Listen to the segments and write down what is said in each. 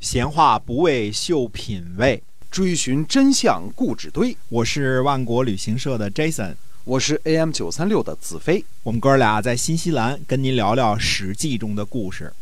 闲话不为秀品味，追寻真相固纸堆。我是万国旅行社的 Jason，我是 AM 九三六的子飞。我们哥俩在新西兰跟您聊聊《史记》中的故事。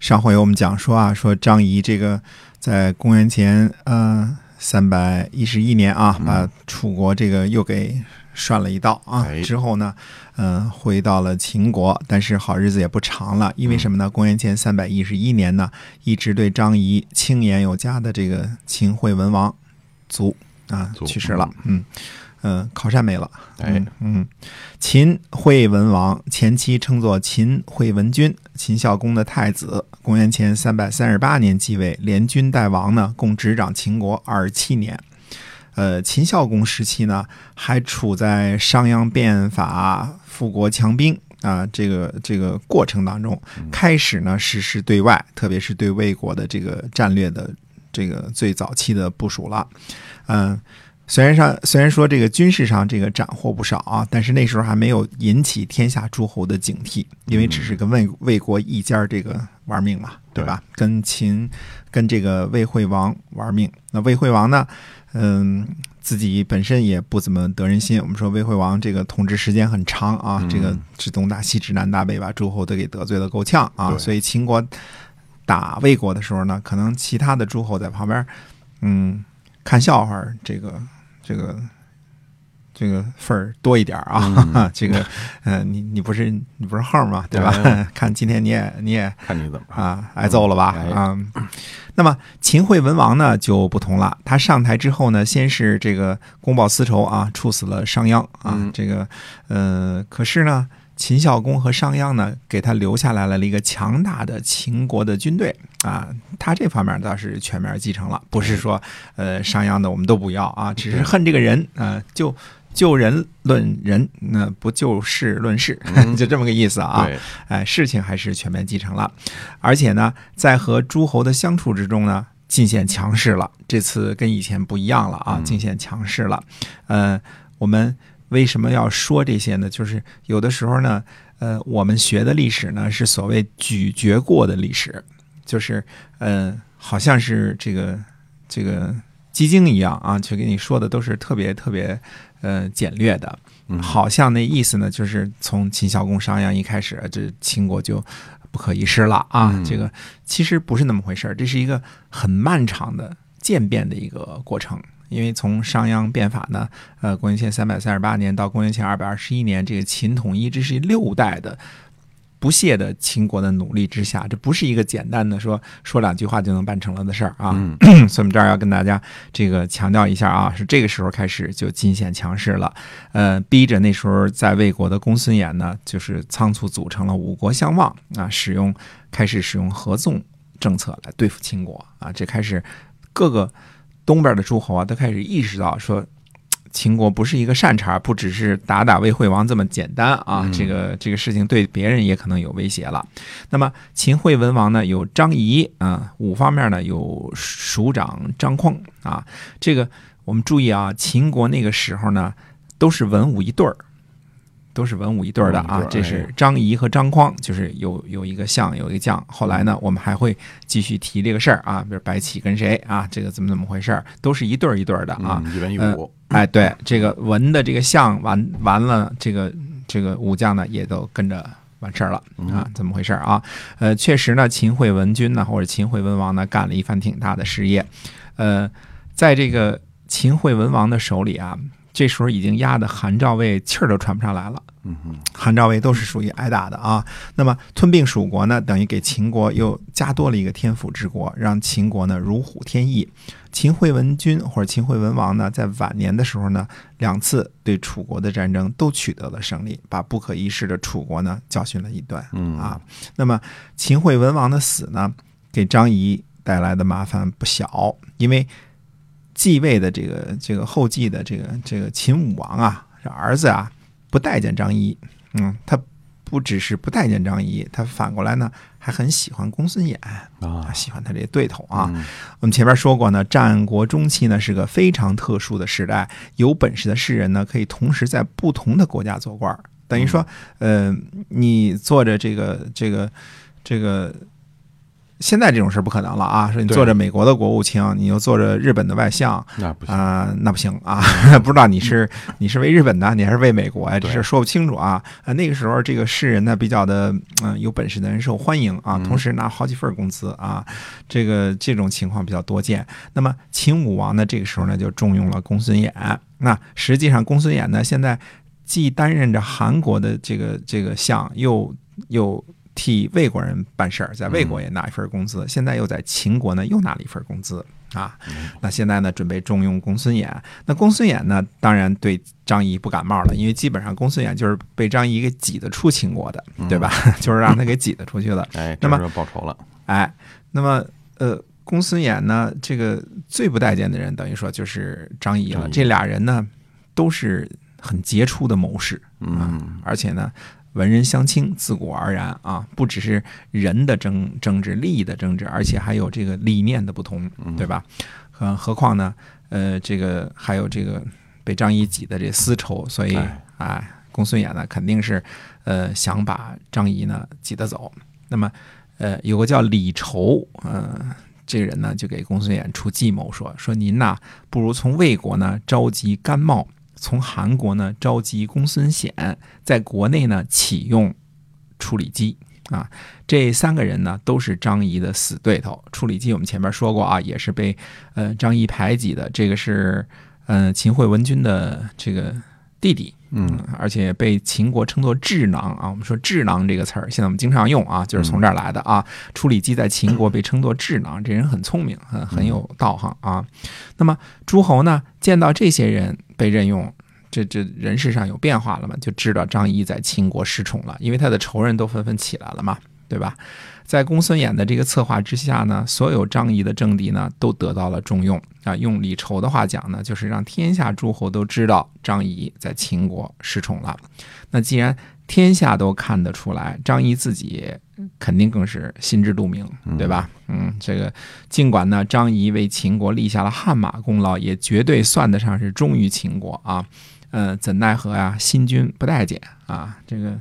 上回我们讲说啊，说张仪这个在公元前呃三百一十一年啊，把楚国这个又给涮了一道啊。哎。之后呢，嗯、回到了秦国，但是好日子也不长了，因为什么呢？公元前三百一十一年呢，一直对张仪轻言有加的这个秦惠文王卒啊去世了，嗯嗯，靠山没了，哎嗯嗯，秦惠文王前期称作秦惠文君，秦孝公的太子，公元前三百三十八年继位，连君带王呢，共执掌秦国二十七年。呃，秦孝公时期呢，还处在商鞅变法、富国强兵啊、这个这个过程当中，开始呢实施对外，特别是对魏国的这个战略的这个最早期的部署了。嗯、虽然上虽然说这个军事上这个斩获不少啊，但是那时候还没有引起天下诸侯的警惕，因为只是跟魏魏国一家这个玩命嘛，对吧？跟秦跟这个魏惠王玩命。那魏惠王呢，嗯，自己本身也不怎么得人心。我们说魏惠王这个统治时间很长啊，嗯这个指东大西指南大北，把诸侯都给得罪的够呛啊。所以秦国打魏国的时候呢，可能其他的诸侯在旁边，嗯，看笑话，这个这个这个份儿多一点儿啊。嗯 这个，呃，你你不是你不是号吗，对吧？哎 看今天你也你也看你怎么。啊，挨揍了吧？哎啊、那么秦惠文王呢就不同了，他上台之后呢，先是这个公报私仇啊，处死了商鞅啊，嗯这个呃，可是呢，秦孝公和商鞅呢，给他留下来了一个强大的秦国的军队啊，他这方面倒是全面继承了，不是说呃商鞅的我们都不要啊，只是恨这个人啊、呃就。就人论人，那不就事论事，嗯 就这么个意思啊。对，哎，事情还是全面继承了，而且呢，在和诸侯的相处之中呢，尽显强势了。这次跟以前不一样了啊，嗯尽显强势了。呃，我们为什么要说这些呢？就是有的时候呢，呃，我们学的历史呢是所谓咀嚼过的历史，就是呃，好像是这个这个鸡精一样啊，就给你说的都是特别特别呃简略的。嗯好像那意思呢，就是从秦孝公、商鞅一开始，这秦国就不可一世了啊。嗯这个其实不是那么回事儿，这是一个很漫长的渐变的一个过程。因为从商鞅变法呢，呃，公元前三百三十八年到公元前二百二十一年，这个秦统一，这是六代的不懈的秦国的努力之下，这不是一个简单的说说两句话就能办成了的事儿啊。嗯 所以我们这儿要跟大家这个强调一下啊，是这个时候开始就尽显强势了，呃，逼着那时候在魏国的公孙衍呢，就是仓促组成了五国相望啊，使用开始使用合纵政策来对付秦国啊，这开始各个东边的诸侯啊都开始意识到说。秦国不是一个善茬，不只是打打魏惠王这么简单啊！嗯这个这个事情对别人也可能有威胁了。那么秦惠文王呢，有张仪啊，武方面呢有署长张匡啊。这个我们注意啊，秦国那个时候呢，都是文武一对儿，都是文武一对儿的啊。这是张仪和张匡，就是有有一个相，有一个将。后来呢，我们还会继续提这个事儿啊，比如白起跟谁啊，这个怎么怎么回事儿，都是一对儿一对儿的啊。嗯一文一呃武，哎，对，这个文的这个相完完了，这个这个武将呢也都跟着完事儿了啊，怎么回事儿啊？呃，确实呢，秦惠文君呢或者秦惠文王呢干了一番挺大的事业，呃，在这个秦惠文王的手里啊，这时候已经压得韩赵魏气儿都喘不上来了。嗯哼，韩赵魏都是属于挨打的啊。那么吞并蜀国呢，等于给秦国又加多了一个天府之国，让秦国呢如虎添翼。秦惠文君或者秦惠文王呢，在晚年的时候呢，两次对楚国的战争都取得了胜利，把不可一世的楚国呢教训了一顿嗯啊。那么秦惠文王的死呢，给张仪带来的麻烦不小，因为继位的这个这个后继的这个这个秦武王啊，这儿子啊不待见张仪，嗯，他不只是不待见张仪，他反过来呢还很喜欢公孙衍，啊喜欢他这对头啊。嗯我们前面说过呢，战国中期呢是个非常特殊的时代，有本事的士人呢可以同时在不同的国家做官儿，等于说，呃，你做着这个这个这个现在这种事儿不可能了啊！说你对做着美国的国务卿，你又做着日本的外相那不行，啊、那不行啊！不知道你是你是为日本的，你还是为美国呀？这事儿说不清楚啊！啊，那个时候这个世人呢比较的嗯、有本事的人受欢迎啊，嗯同时拿好几份工资啊，这个这种情况比较多见。那么秦武王呢，这个时候呢就重用了公孙衍。那实际上公孙衍呢，现在既担任着韩国的这个这个相，又又替魏国人办事儿，在魏国也拿一份工资，现在又在秦国呢又拿了一份工资啊。那现在呢，准备重用公孙衍。那公孙衍呢，当然对张仪不感冒了，因为基本上公孙衍就是被张仪给挤得出秦国的，对吧？就是让他给挤得出去了。哎，那么报仇了，哎，那么呃，公孙衍呢，这个最不待见的人，等于说就是张仪了。仪这俩人呢，都是很杰出的谋士，嗯，而且呢，文人相轻，自古而然啊，不只是人的争争执、利益的争执，而且还有这个理念的不同，对吧？嗯，何况呢，呃，这个还有这个被张仪挤的这丝绸，所以哎哎，公孙衍呢肯定是呃想把张仪呢挤得走。那么呃，有个叫李稠，呃。这个人呢，就给公孙衍出计谋说，说您呐，不如从魏国呢召集甘茂，从韩国呢召集公孙显，在国内呢启用处理机啊。这三个人呢都是张仪的死对头。处理机我们前面说过啊，也是被呃张仪排挤的。这个是呃秦惠文君的这个弟弟，嗯，而且被秦国称作智囊啊。我们说智囊这个词儿，现在我们经常用啊，就是从这儿来的啊。处理机在秦国被称作智囊，这人很聪明，很很有道行啊。那么诸侯呢，见到这些人被任用，这这人事上有变化了嘛，就知道张仪在秦国失宠了，因为他的仇人都纷纷起来了嘛，对吧？在公孙衍的这个策划之下呢，所有张仪的政敌呢都得到了重用啊。用李稠的话讲呢，就是让天下诸侯都知道张仪在秦国失宠了。那既然天下都看得出来，张仪自己肯定更是心知肚明，对吧？嗯，这个尽管呢，张仪为秦国立下了汗马功劳，也绝对算得上是忠于秦国啊。呃，怎奈何呀、新君不待见啊，这个。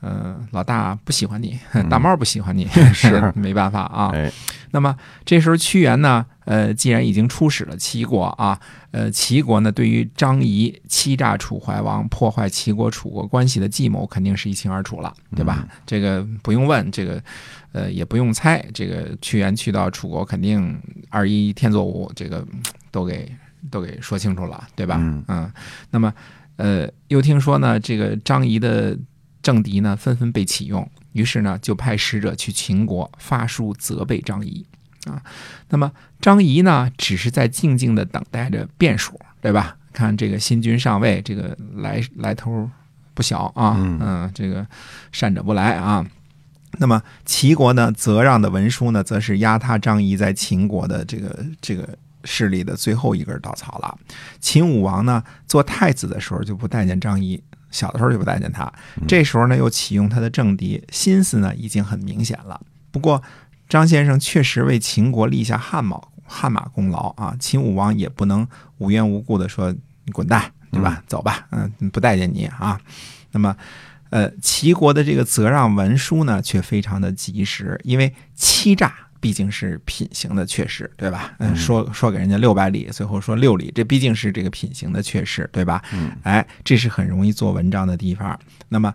呃，老大不喜欢你，大猫不喜欢你，是 没办法啊。哎，那么这时候屈原呢，呃，既然已经出使了齐国啊，呃，齐国呢对于张仪欺诈楚怀王、破坏齐国楚国关系的计谋，肯定是一清二楚了，对吧？这个不用问，这个呃也不用猜，这个屈原去到楚国，肯定二一天作五，这个嗯都给都给说清楚了，对吧？嗯那么呃，又听说呢，这个张仪的政敌呢纷纷被启用，于是呢就派使者去秦国发书责备张仪啊。那么张仪呢，只是在静静的等待着变数，对吧？看这个新君上位，这个来来头不小啊，嗯这个善者不来啊。那么齐国呢，责让的文书呢，则是压他张仪在秦国的这个这个势力的最后一根稻草了。秦武王呢，做太子的时候就不待见张仪，小的时候就不待见他。这时候呢，又启用他的政敌，心思呢已经很明显了。不过张先生确实为秦国立下汗马汗马功劳啊，秦武王也不能无缘无故的说你滚蛋，对吧？走吧，嗯，不待见你啊。那么。呃，齐国的这个责让文书呢，却非常的及时，因为欺诈毕竟是品行的缺失，对吧？嗯，说说给人家六百里，最后说六里，这毕竟是这个品行的缺失，对吧？嗯，哎，这是很容易做文章的地方。那么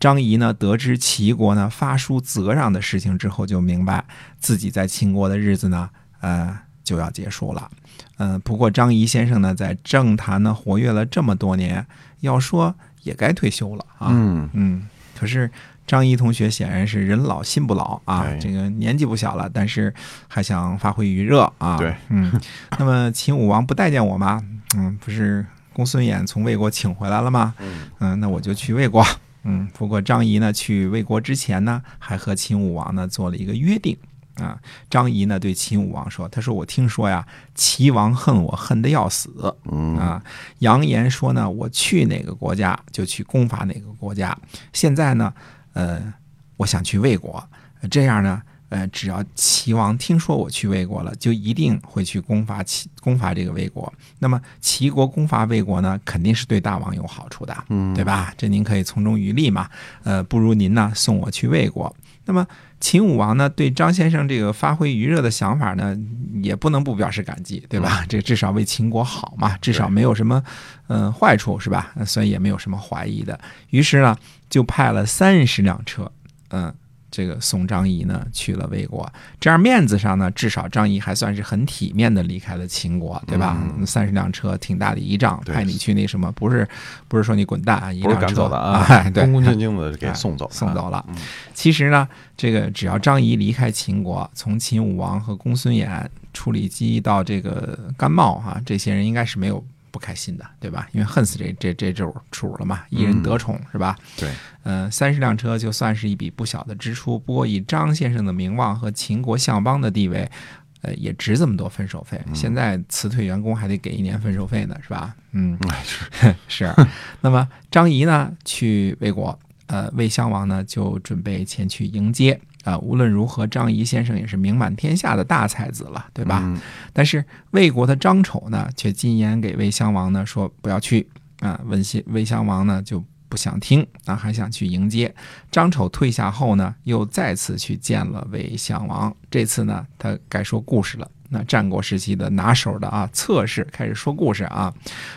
张仪呢，得知齐国呢发书责让的事情之后，就明白自己在秦国的日子呢，呃，就要结束了。嗯、不过张仪先生呢，在政坛呢活跃了这么多年，要说也该退休了啊。嗯，嗯，可是张仪同学显然是人老心不老啊哎，这个年纪不小了，但是还想发挥余热啊。对，嗯，那么秦武王不待见我吗？嗯，不是公孙衍从魏国请回来了吗？嗯嗯，那我就去魏国。嗯，不过张仪呢，去魏国之前呢，还和秦武王呢做了一个约定。啊，张仪呢对秦武王说：“他说我听说呀，齐王恨我恨得要死，嗯啊，扬言说呢，我去哪个国家就去攻伐哪个国家。现在呢，呃，我想去魏国，这样呢，呃，只要齐王听说我去魏国了，就一定会去攻伐齐攻伐这个魏国。那么齐国攻伐魏国呢，肯定是对大王有好处的，嗯，对吧？这您可以从中渔利嘛。呃，不如您呢送我去魏国。那么秦武王呢，对张先生这个发挥余热的想法呢，也不能不表示感激，对吧？这至少为秦国好嘛，至少没有什么嗯坏处，是吧？所以也没有什么怀疑的。于是呢，就派了三十辆车，嗯。这个送张仪呢去了魏国，这样面子上呢，至少张仪还算是很体面的离开了秦国，对吧？三十辆车，挺大的仪仗，派你去那什么，不是不是说你滚蛋啊，一辆车的啊，对，恭恭敬敬的给送走 送走了。其实呢，这个只要张仪离开秦国，从秦武王和公孙衍、处理机到这个甘茂哈，这些人应该是没有。不开心的，对吧？因为恨死这这这主主了嘛，一人得宠是吧？对，嗯，三十辆车就算是一笔不小的支出。不过以张先生的名望和秦国相邦的地位，呃，也值这么多分手费。现在辞退员工还得给一年分手费呢，是吧？嗯，是 是。那么张仪呢，去魏国，呃，魏襄王呢就准备前去迎接。啊，无论如何，张仪先生也是名满天下的大才子了，对吧？但是魏国的张丑呢，却进言给魏襄王呢，说不要去啊。魏襄魏襄王呢就不想听啊，还想去迎接。张丑退下后呢，又再次去见了魏襄王。这次呢，他该说故事了。那战国时期的拿手的啊，测试开始说故事啊。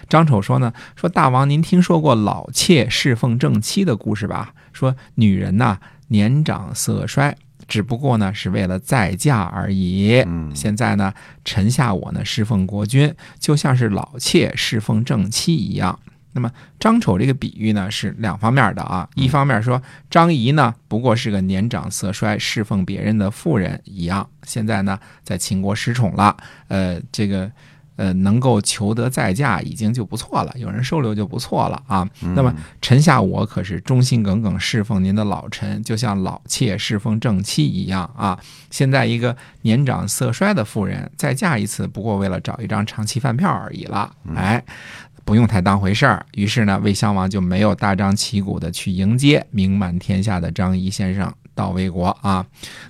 张丑说呢，说大王您听说过老妾侍奉正妻的故事吧？说女人呐。年长色衰，只不过呢是为了再嫁而已。现在呢，臣下我呢侍奉国君，就像是老妾侍奉正妻一样。那么张丑这个比喻呢是两方面的啊，一方面说张仪呢不过是个年长色衰侍奉别人的妇人一样，现在呢在秦国失宠了，呃，这个。呃，能够求得再嫁已经就不错了，有人收留就不错了啊。那么臣下我可是忠心耿耿侍奉您的老臣，就像老妾侍奉正妻一样啊。现在一个年长色衰的妇人再嫁一次，不过为了找一张长期饭票而已了。哎，不用太当回事儿。于是呢，魏襄王就没有大张旗鼓的去迎接名满天下的张仪先生到魏国啊。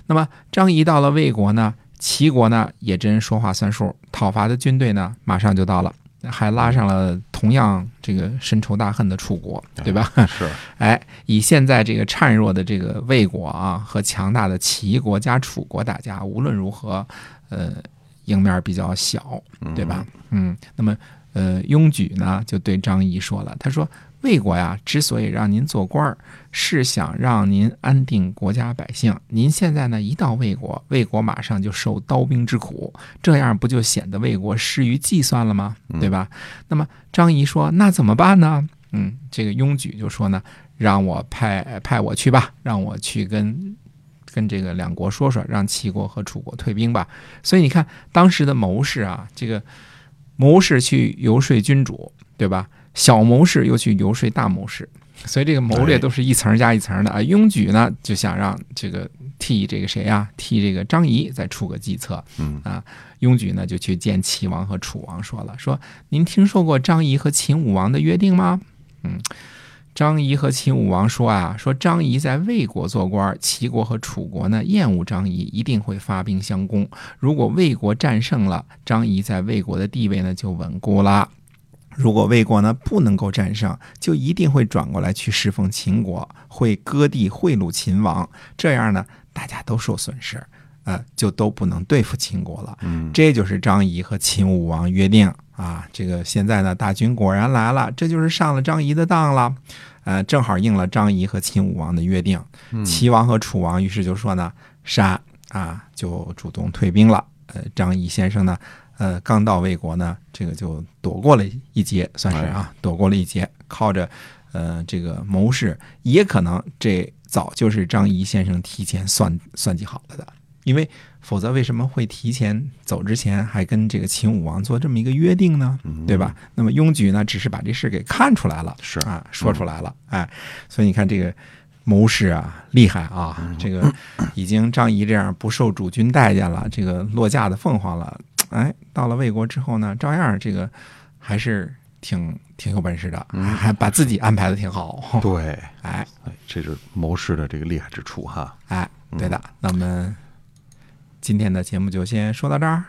那么张仪到了魏国呢？齐国呢也真说话算数，讨伐的军队呢马上就到了，还拉上了同样这个深仇大恨的楚国，对吧？是，哎，以现在这个孱弱的这个魏国啊和强大的齐国加楚国打架，无论如何，呃，赢面比较小，对吧？嗯，那么呃，雍举呢就对张仪说了，他说。魏国呀，之所以让您做官儿，是想让您安定国家百姓。您现在呢，一到魏国，魏国马上就受刀兵之苦，这样不就显得魏国失于计算了吗？对吧？那么张仪说：“那怎么办呢？”嗯，这个雍举就说呢：“让我派派我去吧，让我去跟跟这个两国说说，让齐国和楚国退兵吧。”所以你看，当时的谋士啊，这个谋士去游说君主，对吧？小谋士又去游说大谋士，所以这个谋略都是一层加一层的啊。雍举呢就想让这个替这个谁呀，替这个张仪再出个计策。嗯啊，雍举呢就去见齐王和楚王说了，说您听说过张仪和秦武王的约定吗？嗯，张仪和秦武王说啊，说张仪在魏国做官，齐国和楚国呢厌恶张仪，一定会发兵相攻。如果魏国战胜了，张仪在魏国的地位呢就稳固了。如果魏国呢不能够战胜，就一定会转过来去侍奉秦国，会割地贿赂秦王，这样呢大家都受损失，呃，就都不能对付秦国了。嗯，这就是张仪和秦武王约定啊。这个现在呢大军果然来了，这就是上了张仪的当了，呃，正好应了张仪和秦武王的约定。齐王和楚王于是就说呢，杀啊，就主动退兵了。呃，张仪先生呢。呃，刚到魏国呢，这个就躲过了一劫，算是啊，躲过了一劫。靠着呃这个谋士，也可能这早就是张仪先生提前算算计好了的，因为否则为什么会提前走之前还跟这个秦武王做这么一个约定呢？对吧？那么雍举呢，只是把这事给看出来了，是啊，说出来了，哎，所以你看这个谋士啊，厉害啊，这个已经张仪这样不受主君待见了，这个落架的凤凰了。哎，到了魏国之后呢，照样这个还是挺挺有本事的，还把自己安排的挺好。对，哎，这是谋士的这个厉害之处哈。哎，对的。那我们今天的节目就先说到这儿。